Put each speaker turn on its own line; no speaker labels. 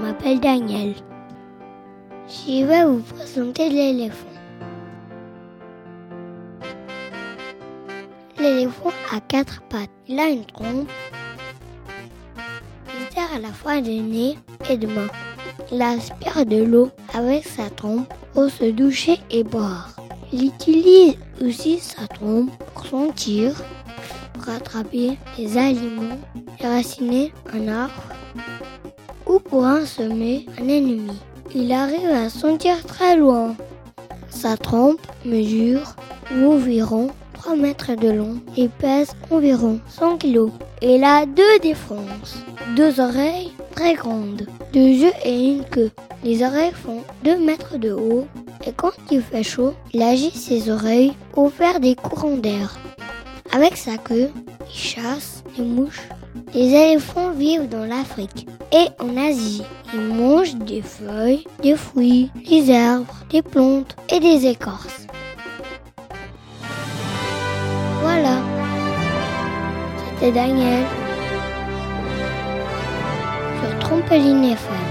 m'appelle Daniel. Je vais vous présenter l'éléphant. L'éléphant a quatre pattes. Il a une trompe. Il sert à la fois de nez et de main. Il aspire de l'eau avec sa trompe pour se doucher et boire. Il utilise aussi sa trompe pour sentir, pour attraper des aliments, raciner un arbre ou pour semer un ennemi. Il arrive à sentir très loin. Sa trompe mesure environ 3 mètres de long et pèse environ 100 kg. Il a deux défenses, deux oreilles très grandes, deux yeux et une queue. Les oreilles font 2 mètres de haut et quand il fait chaud, il agit ses oreilles pour faire des courants d'air. Avec sa queue, il chasse les mouches. Les éléphants vivent dans l'Afrique et en Asie. Ils mangent des feuilles, des fruits, des herbes, des plantes et des écorces. Voilà. C'était Daniel sur Trampoline FM.